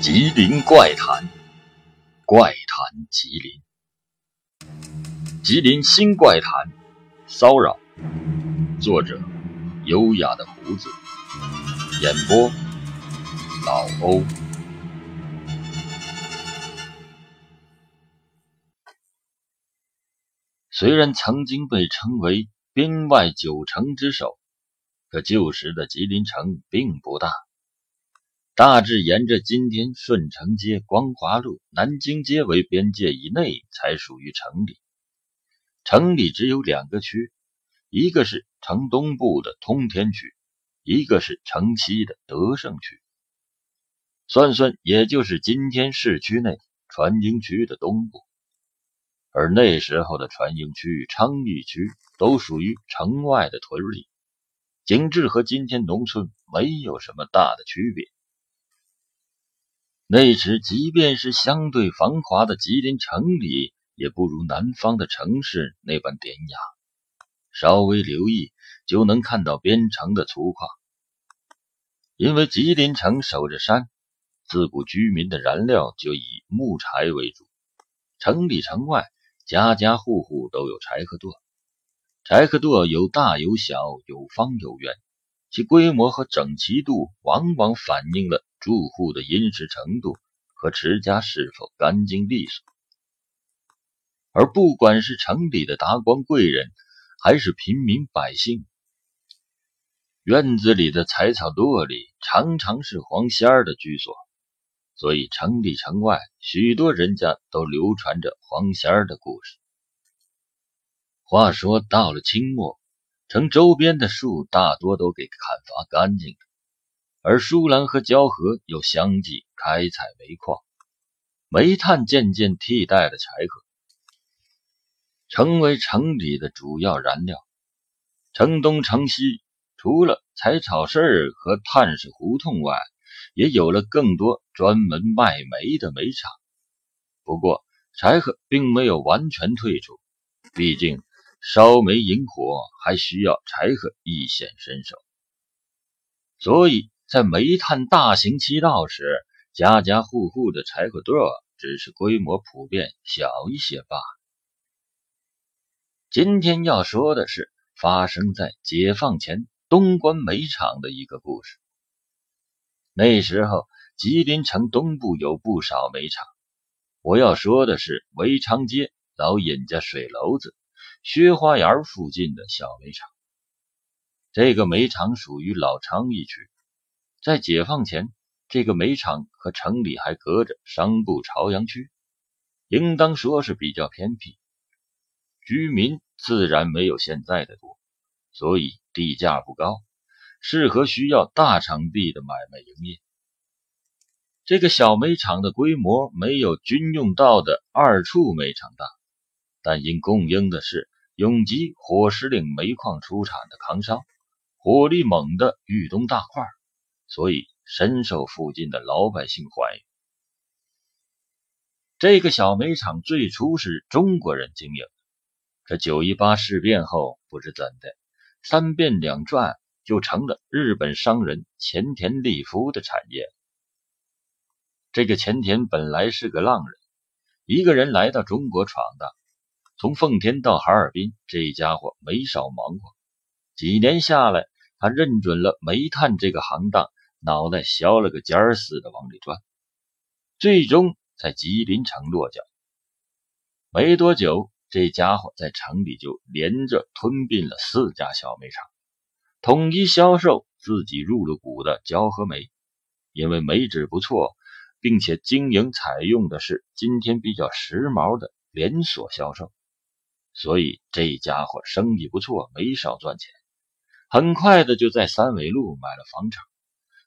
吉林怪谈，怪谈吉林，吉林新怪谈，骚扰。作者：优雅的胡子，演播：老欧。虽然曾经被称为边外九城之首，可旧时的吉林城并不大。大致沿着今天顺城街、光华路、南京街为边界以内，才属于城里。城里只有两个区，一个是城东部的通天区，一个是城西的德胜区。算算，也就是今天市区内船营区的东部。而那时候的船营区、昌邑区都属于城外的屯里，景致和今天农村没有什么大的区别。那时，即便是相对繁华的吉林城里，也不如南方的城市那般典雅。稍微留意，就能看到边城的粗犷。因为吉林城守着山，自古居民的燃料就以木柴为主。城里城外，家家户户都有柴禾垛。柴禾垛有大有小，有方有圆，其规模和整齐度往往反映了。住户的殷实程度和持家是否干净利索，而不管是城里的达官贵人，还是平民百姓，院子里的柴草垛里常常是黄仙儿的居所，所以城里城外许多人家都流传着黄仙儿的故事。话说到了清末，城周边的树大多都给砍伐干净了。而舒兰和蛟河又相继开采煤矿，煤炭渐渐替代了柴禾，成为城里的主要燃料。城东城西，除了柴草市和炭市胡同外，也有了更多专门卖煤的煤厂。不过，柴禾并没有完全退出，毕竟烧煤引火还需要柴禾一显身手，所以。在煤炭大行其道时，家家户户的柴火垛只是规模普遍小一些罢了。今天要说的是发生在解放前东关煤厂的一个故事。那时候，吉林城东部有不少煤厂。我要说的是围昌街老尹家水楼子、薛花园附近的小煤厂。这个煤厂属于老昌一区。在解放前，这个煤厂和城里还隔着商埠朝阳区，应当说是比较偏僻，居民自然没有现在的多，所以地价不高，适合需要大场地的买卖营业。这个小煤厂的规模没有军用道的二处煤厂大，但因供应的是永吉火石岭煤矿出产的扛烧，火力猛的豫东大块。所以深受附近的老百姓欢迎。这个小煤厂最初是中国人经营，可九一八事变后不知怎的，三变两转，就成了日本商人前田利夫的产业。这个前田本来是个浪人，一个人来到中国闯荡，从奉天到哈尔滨，这家伙没少忙活。几年下来，他认准了煤炭这个行当。脑袋削了个尖儿似的往里钻，最终在吉林城落脚。没多久，这家伙在城里就连着吞并了四家小煤厂，统一销售自己入了股的胶和煤。因为煤质不错，并且经营采用的是今天比较时髦的连锁销售，所以这家伙生意不错，没少赚钱。很快的就在三纬路买了房产。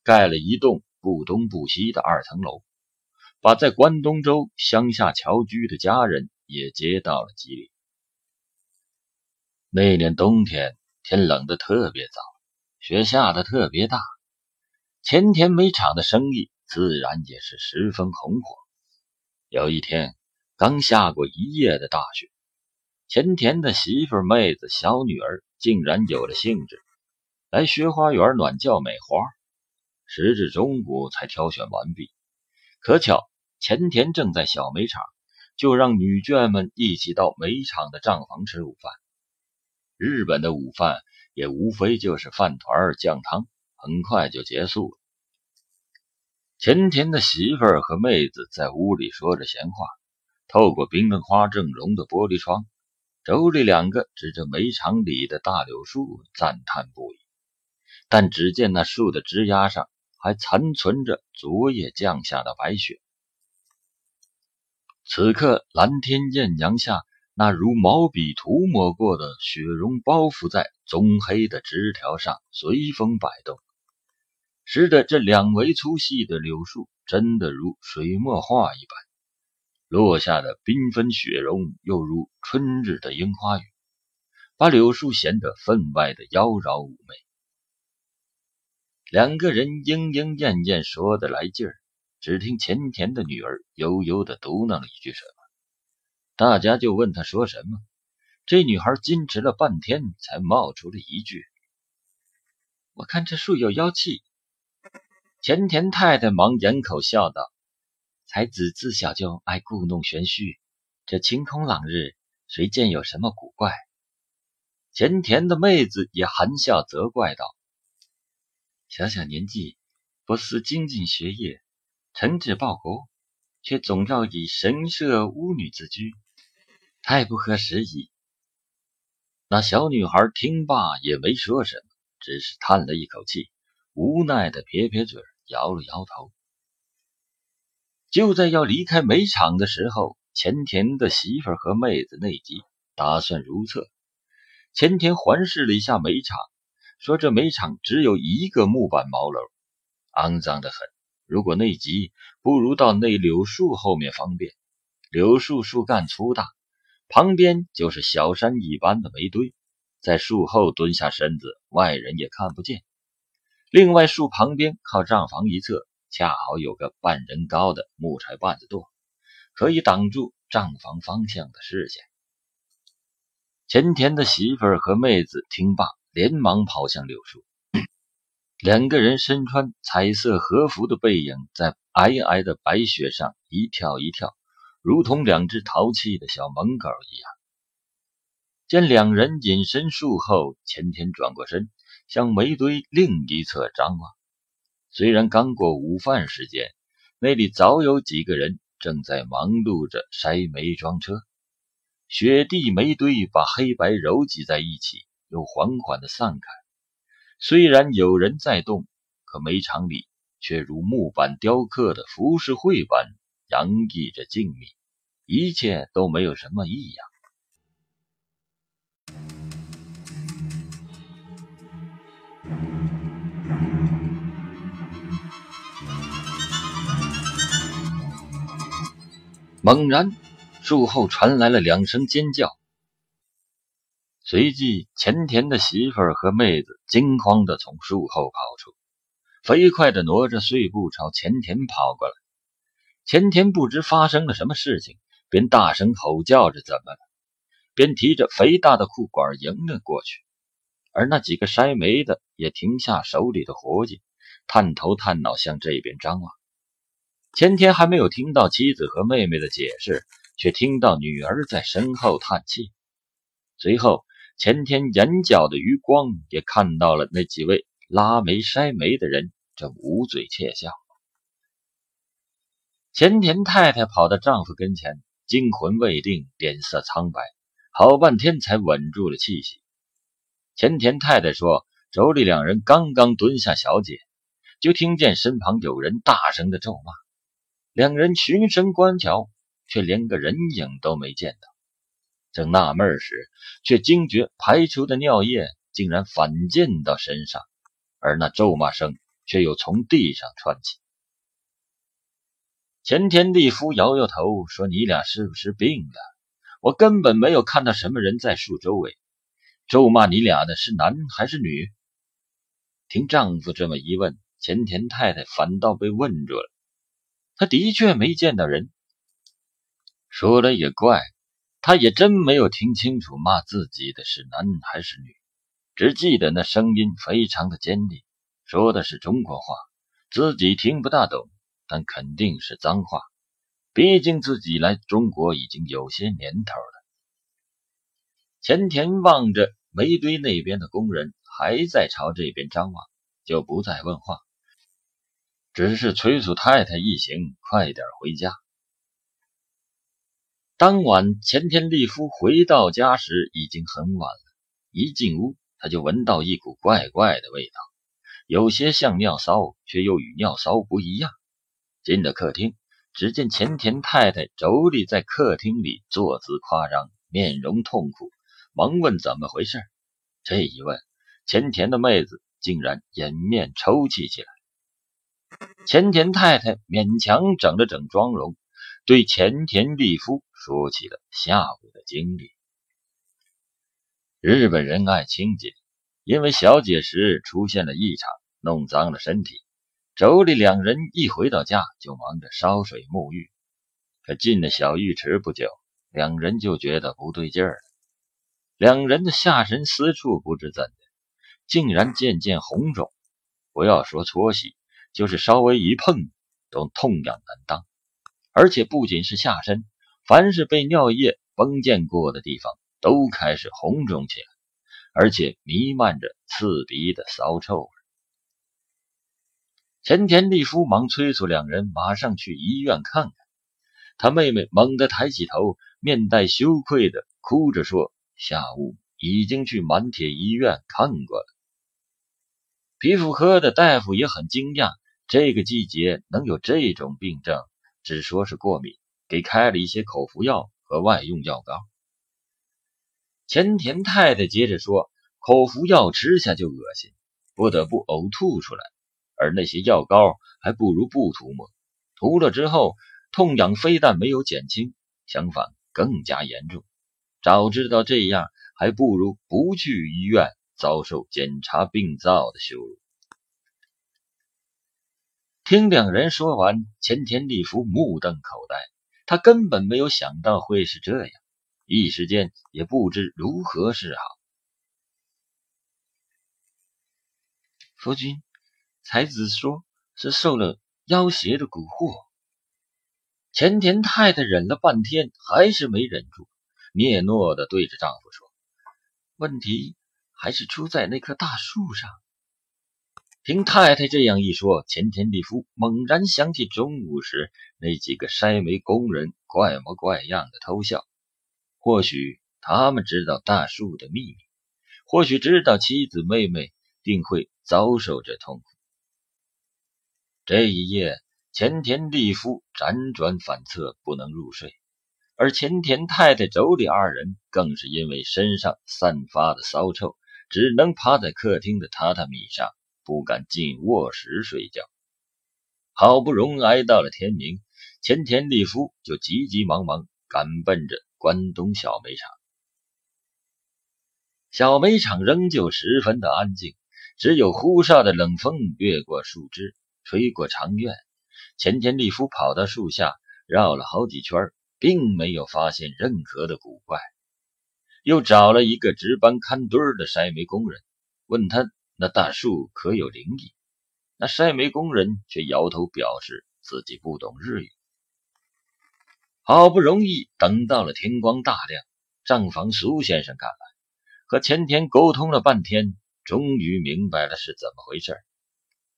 盖了一栋不东不西的二层楼，把在关东州乡下侨居的家人也接到了吉林。那年冬天，天冷的特别早，雪下的特别大，前田煤厂的生意自然也是十分红火。有一天，刚下过一夜的大雪，前田的媳妇、妹子、小女儿竟然有了兴致，来学花园暖教美花。时至中午才挑选完毕。可巧前田正在小煤场，就让女眷们一起到煤场的账房吃午饭。日本的午饭也无非就是饭团、酱汤，很快就结束了。前田的媳妇儿和妹子在屋里说着闲话，透过冰冷花正容的玻璃窗。妯娌两个指着煤场里的大柳树赞叹不已，但只见那树的枝丫上还残存着昨夜降下的白雪。此刻，蓝天艳阳下，那如毛笔涂抹过的雪绒包覆在棕黑的枝条上，随风摆动，使得这两围粗细的柳树真的如水墨画一般。落下的缤纷雪绒，又如春日的樱花雨，把柳树显得分外的妖娆妩媚。两个人莺莺燕燕说得来劲儿，只听前田的女儿悠悠的嘟囔了一句什么，大家就问他说什么。这女孩矜持了半天，才冒出了一句：“我看这树有妖气。”前田太太忙掩口笑道。才子自小就爱故弄玄虚，这晴空朗日，谁见有什么古怪？前田的妹子也含笑责怪道：“小小年纪，不思精进学业，惩治报国，却总要以神社巫女自居，太不合时宜。”那小女孩听罢也没说什么，只是叹了一口气，无奈的撇撇嘴，摇了摇头。就在要离开煤场的时候，前田的媳妇和妹子内急，打算如厕。前田环视了一下煤场，说：“这煤场只有一个木板茅楼，肮脏的很。如果内急，不如到那柳树后面方便。柳树树干粗大，旁边就是小山一般的煤堆，在树后蹲下身子，外人也看不见。另外，树旁边靠账房一侧。”恰好有个半人高的木柴棒子垛，可以挡住账房方向的视线。前田的媳妇儿和妹子听罢，连忙跑向柳树。两个人身穿彩色和服的背影，在皑皑的白雪上一跳一跳，如同两只淘气的小萌狗一样。见两人隐身树后，前田转过身，向煤堆另一侧张望。虽然刚过午饭时间，那里早有几个人正在忙碌着筛煤装车。雪地煤堆把黑白揉挤在一起，又缓缓地散开。虽然有人在动，可煤场里却如木板雕刻的浮世绘般洋溢着静谧，一切都没有什么异样。猛然，树后传来了两声尖叫，随即前田的媳妇儿和妹子惊慌地从树后跑出，飞快地挪着碎步朝前田跑过来。前天不知发生了什么事情，便大声吼叫着：“怎么了？”便提着肥大的裤管迎了过去。而那几个筛煤的也停下手里的活计，探头探脑向这边张望。前天还没有听到妻子和妹妹的解释，却听到女儿在身后叹气。随后，前天眼角的余光也看到了那几位拉煤筛煤的人正捂嘴窃笑。前田太太跑到丈夫跟前，惊魂未定，脸色苍白，好半天才稳住了气息。前田太太说：“妯娌两人刚刚蹲下小姐，就听见身旁有人大声的咒骂。”两人循声观瞧，却连个人影都没见到。正纳闷时，却惊觉排出的尿液竟然反溅到身上，而那咒骂声却又从地上传起。前田利夫摇摇头说：“你俩是不是病了？我根本没有看到什么人在树周围。咒骂你俩的是男还是女？”听丈夫这么一问，前田太太反倒被问住了。她的确没见到人。说来也怪，他也真没有听清楚骂自己的是男还是女，只记得那声音非常的坚定，说的是中国话，自己听不大懂，但肯定是脏话。毕竟自己来中国已经有些年头了。前田望着煤堆那边的工人还在朝这边张望，就不再问话，只是催促太太一行快点回家。当晚，前田利夫回到家时已经很晚了。一进屋，他就闻到一股怪怪的味道，有些像尿骚，却又与尿骚不一样。进了客厅，只见前田太太妯娌在客厅里坐姿夸张，面容痛苦，忙问怎么回事。这一问，前田的妹子竟然掩面抽泣起来。前田太太勉强整了整妆容，对前田利夫。说起了下午的经历。日本人爱清洁，因为小姐时出现了异常，弄脏了身体。妯娌两人一回到家就忙着烧水沐浴。可进了小浴池不久，两人就觉得不对劲儿了。两人的下身私处不知怎的，竟然渐渐红肿。不要说搓洗，就是稍微一碰都痛痒难当。而且不仅是下身。凡是被尿液崩溅过的地方，都开始红肿起来，而且弥漫着刺鼻的骚臭前田利夫忙催促两人马上去医院看看。他妹妹猛地抬起头，面带羞愧的哭着说：“下午已经去满铁医院看过了。”皮肤科的大夫也很惊讶，这个季节能有这种病症，只说是过敏。给开了一些口服药和外用药膏。前田太太接着说：“口服药吃下就恶心，不得不呕吐出来；而那些药膏还不如不涂抹，涂了之后痛痒非但没有减轻，相反更加严重。早知道这样，还不如不去医院，遭受检查病灶的羞辱。”听两人说完，前田利夫目瞪口呆。他根本没有想到会是这样，一时间也不知如何是好。夫君，才子说是受了妖邪的蛊惑。前田太太忍了半天，还是没忍住，嗫嚅的对着丈夫说：“问题还是出在那棵大树上。”听太太这样一说，前田利夫猛然想起中午时那几个筛煤工人怪模怪样的偷笑。或许他们知道大树的秘密，或许知道妻子妹妹定会遭受这痛苦。这一夜，前田利夫辗转反侧，不能入睡；而前田太太、妯娌二人更是因为身上散发的骚臭，只能趴在客厅的榻榻米上。不敢进卧室睡觉，好不容易挨到了天明，前田利夫就急急忙忙赶奔着关东小煤厂。小煤厂仍旧十分的安静，只有呼哨的冷风掠过树枝，吹过长院。前田利夫跑到树下，绕了好几圈，并没有发现任何的古怪。又找了一个值班看堆的筛煤工人，问他。那大树可有灵异？那筛煤工人却摇头表示自己不懂日语。好不容易等到了天光大亮，账房苏先生赶来，和前田沟通了半天，终于明白了是怎么回事。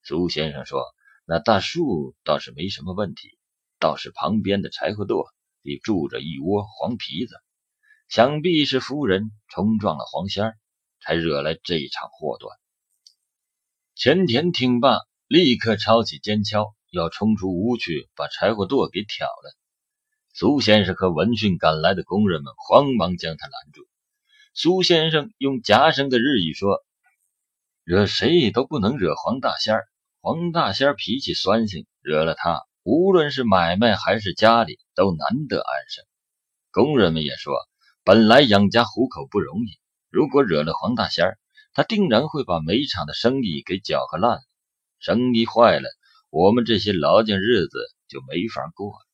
苏先生说：“那大树倒是没什么问题，倒是旁边的柴火垛里住着一窝黄皮子，想必是夫人冲撞了黄仙儿，才惹来这一场祸端。”前田听罢，立刻抄起尖锹，要冲出屋去把柴火垛给挑了。苏先生和闻讯赶来的工人们慌忙将他拦住。苏先生用夹生的日语说：“惹谁都不能惹黄大仙儿，黄大仙儿脾气酸性，惹了他，无论是买卖还是家里都难得安生。”工人们也说：“本来养家糊口不容易，如果惹了黄大仙儿。”他定然会把煤厂的生意给搅和烂了，生意坏了，我们这些劳静日子就没法过了。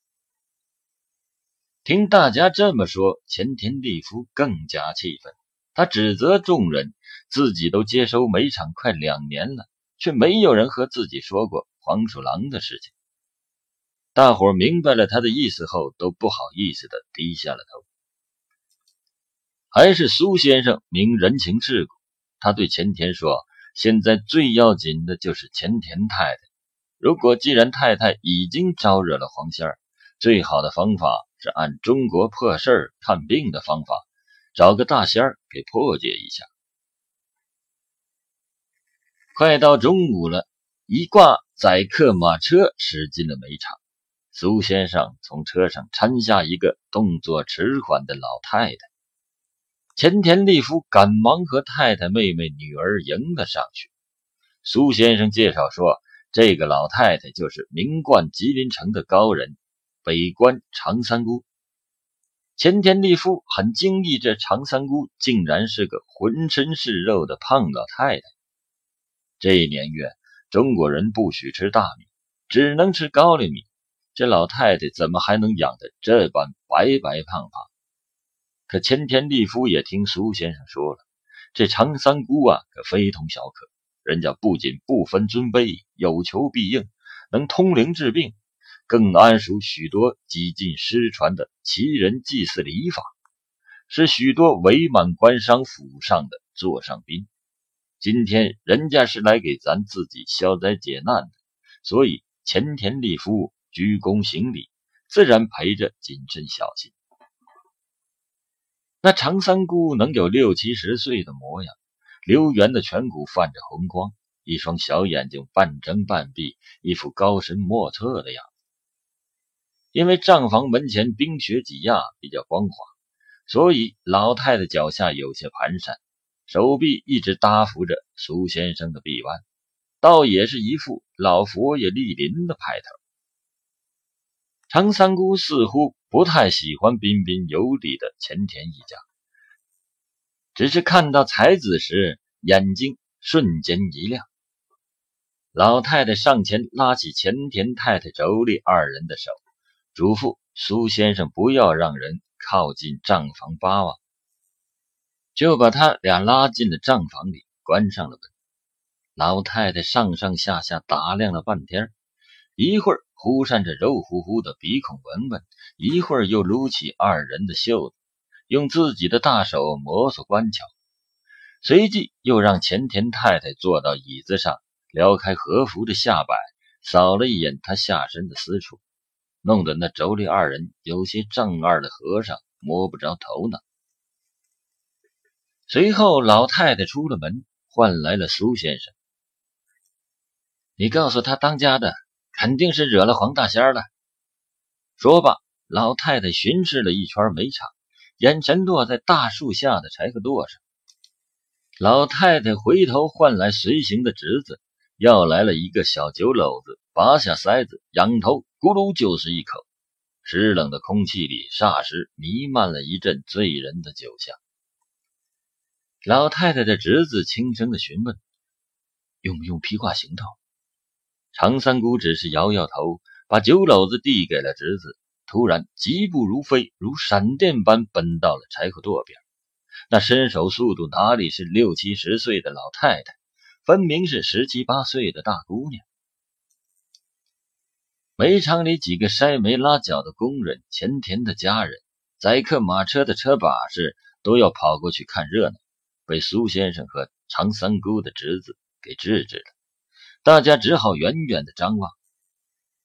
听大家这么说，前田利夫更加气愤。他指责众人，自己都接收煤厂快两年了，却没有人和自己说过黄鼠狼的事情。大伙明白了他的意思后，都不好意思的低下了头。还是苏先生明人情世故，他对前田说：“现在最要紧的就是前田太太。如果既然太太已经招惹了黄仙儿，最好的方法是按中国破事儿看病的方法，找个大仙儿给破解一下。”快到中午了，一挂载客马车驶进了煤场。苏先生从车上搀下一个动作迟缓的老太太。前田利夫赶忙和太太、妹妹、女儿迎了上去。苏先生介绍说：“这个老太太就是名冠吉林城的高人，北关长三姑。”前田利夫很惊异，这长三姑竟然是个浑身是肉的胖老太太。这一年月，中国人不许吃大米，只能吃高粱米。这老太太怎么还能养得这般白白胖胖？可千田利夫也听苏先生说了，这长三姑啊，可非同小可。人家不仅不分尊卑，有求必应，能通灵治病，更谙熟许多几近失传的奇人祭祀礼法，是许多伪满官商府上的座上宾。今天人家是来给咱自己消灾解难的，所以前田利夫鞠躬行礼，自然陪着谨慎小心。那长三姑能有六七十岁的模样，溜圆的颧骨泛着红光，一双小眼睛半睁半闭，一副高深莫测的样子。因为账房门前冰雪挤压，比较光滑，所以老太太脚下有些蹒跚，手臂一直搭扶着苏先生的臂弯，倒也是一副老佛爷莅临的派头。长三姑似乎。不太喜欢彬彬有礼的前田一家，只是看到才子时，眼睛瞬间一亮。老太太上前拉起前田太太妯娌二人的手，嘱咐苏先生不要让人靠近账房八望，就把他俩拉进了账房里，关上了门。老太太上上下下打量了半天，一会儿。忽扇着肉乎乎的鼻孔闻闻，一会儿又撸起二人的袖子，用自己的大手摩挲观瞧，随即又让前田太太坐到椅子上，撩开和服的下摆，扫了一眼她下身的私处，弄得那妯娌二人有些丈二的和尚摸不着头脑。随后，老太太出了门，唤来了苏先生：“你告诉他当家的。”肯定是惹了黄大仙了。说罢，老太太巡视了一圈煤场，眼神落在大树下的柴禾垛上。老太太回头唤来随行的侄子，要来了一个小酒篓子，拔下塞子，仰头咕噜就是一口。湿冷的空气里，霎时弥漫了一阵醉人的酒香。老太太的侄子轻声的询问：“用不用披挂行头？”常三姑只是摇摇头，把酒篓子递给了侄子，突然疾步如飞，如闪电般奔到了柴火垛边。那身手速度哪里是六七十岁的老太太，分明是十七八岁的大姑娘。煤场里几个筛煤拉脚的工人、前田的家人、载客马车的车把式都要跑过去看热闹，被苏先生和常三姑的侄子给制止了。大家只好远远的张望，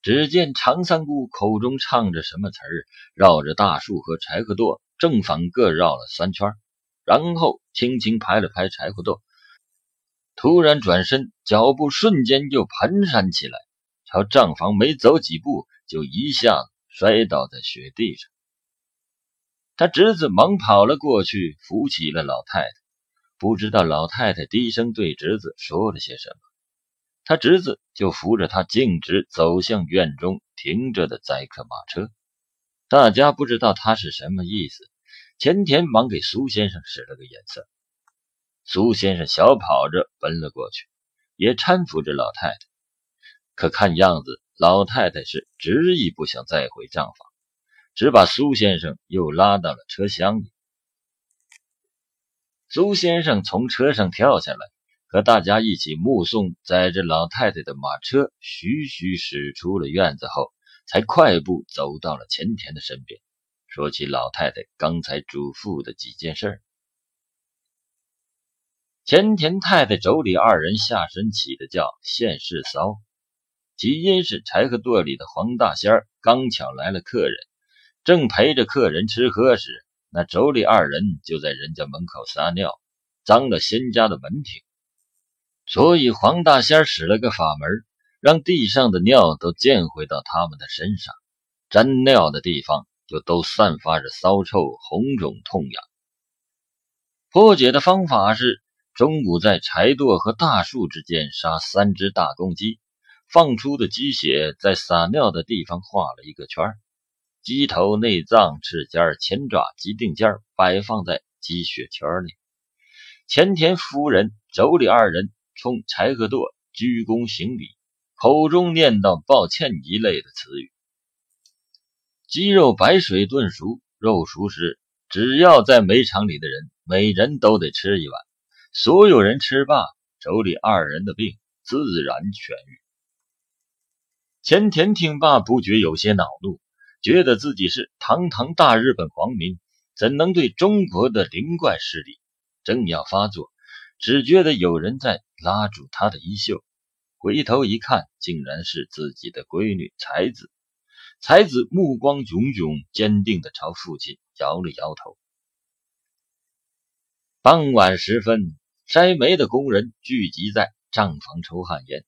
只见常三姑口中唱着什么词儿，绕着大树和柴火垛正反各绕了三圈，然后轻轻拍了拍柴火垛，突然转身，脚步瞬间就蹒跚起来，朝账房没走几步，就一下摔倒在雪地上。他侄子忙跑了过去，扶起了老太太，不知道老太太低声对侄子说了些什么。他侄子就扶着他径直走向院中停着的载客马车，大家不知道他是什么意思。前田忙给苏先生使了个眼色，苏先生小跑着奔了过去，也搀扶着老太太。可看样子，老太太是执意不想再回账房，只把苏先生又拉到了车厢里。苏先生从车上跳下来，和大家一起目送载着老太太的马车徐徐驶出了院子后，才快步走到了钱田的身边，说起老太太刚才嘱咐的几件事。钱田太太妯娌二人下身起的叫现世骚，起因是柴禾垛里的黄大仙儿刚巧来了客人，正陪着客人吃喝时。那妯娌二人就在人家门口撒尿，脏了仙家的门庭，所以黄大仙使了个法门，让地上的尿都溅回到他们的身上，沾尿的地方就都散发着骚臭、红肿、痛痒。破解的方法是：中午在柴垛和大树之间杀三只大公鸡，放出的鸡血在撒尿的地方画了一个圈儿。鸡头、内脏、翅尖、前爪、鸡腚尖摆放在鸡血圈里。前田夫人、妯娌二人冲柴禾垛鞠躬行礼，口中念叨“抱歉”一类的词语。鸡肉白水炖熟，肉熟时，只要在煤场里的人，每人都得吃一碗。所有人吃罢，妯娌二人的病自然痊愈。前田听罢，不觉有些恼怒。觉得自己是堂堂大日本皇民，怎能对中国的灵怪失礼？正要发作，只觉得有人在拉住他的衣袖，回头一看，竟然是自己的闺女才子。才子目光炯炯，坚定地朝父亲摇了摇头。傍晚时分，筛煤的工人聚集在账房抽旱烟。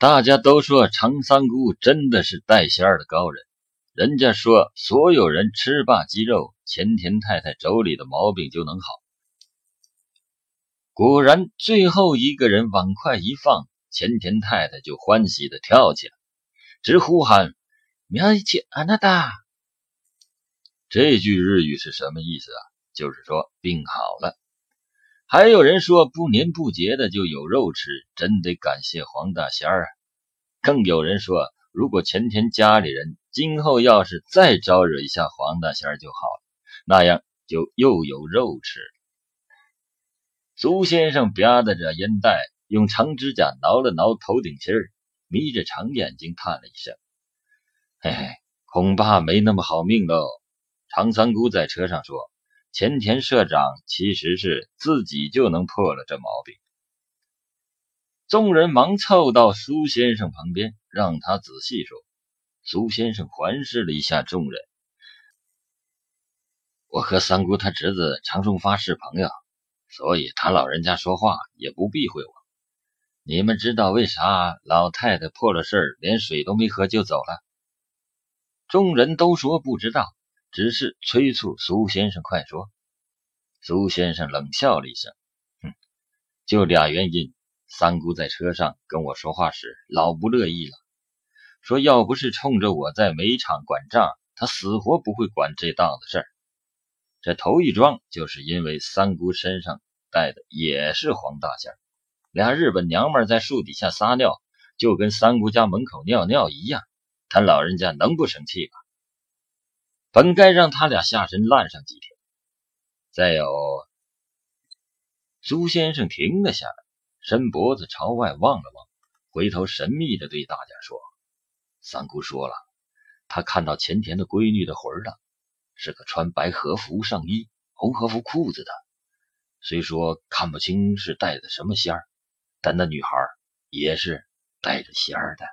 大家都说常三姑真的是带仙儿的高人，人家说所有人吃罢鸡肉，前田太太妯娌的毛病就能好。果然，最后一个人碗筷一放，前田太太就欢喜的跳起来，直呼喊：“苗一切阿那达！”这句日语是什么意思啊？就是说病好了。还有人说不年不节的就有肉吃，真得感谢黄大仙儿啊！更有人说，如果前天家里人今后要是再招惹一下黄大仙儿就好了，那样就又有肉吃。苏先生吧嗒着烟袋，用长指甲挠了挠头顶心儿，眯着长眼睛叹了一声：“嘿嘿，恐怕没那么好命喽。”长三姑在车上说。前田社长其实是自己就能破了这毛病。众人忙凑到苏先生旁边，让他仔细说。苏先生环视了一下众人：“我和三姑他侄子常荣发是朋友，所以他老人家说话也不避讳我。你们知道为啥老太太破了事儿，连水都没喝就走了？”众人都说不知道。只是催促苏先生快说。苏先生冷笑了一声：“哼，就俩原因。三姑在车上跟我说话时老不乐意了，说要不是冲着我在煤厂管账，他死活不会管这档子事儿。这头一桩就是因为三姑身上带的也是黄大仙，俩日本娘们在树底下撒尿，就跟三姑家门口尿尿一样，他老人家能不生气吗？”本该让他俩下身烂上几天。再有，苏先生停了下来，伸脖子朝外望了望，回头神秘的对大家说：“三姑说了，他看到前田的闺女的魂了，是个穿白和服上衣、红和服裤子的。虽说看不清是带的什么仙儿，但那女孩也是带着仙儿的。”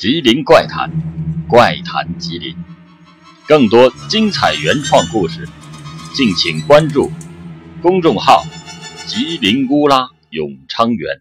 吉林怪谈，怪谈吉林，更多精彩原创故事，敬请关注公众号“吉林乌拉永昌园”。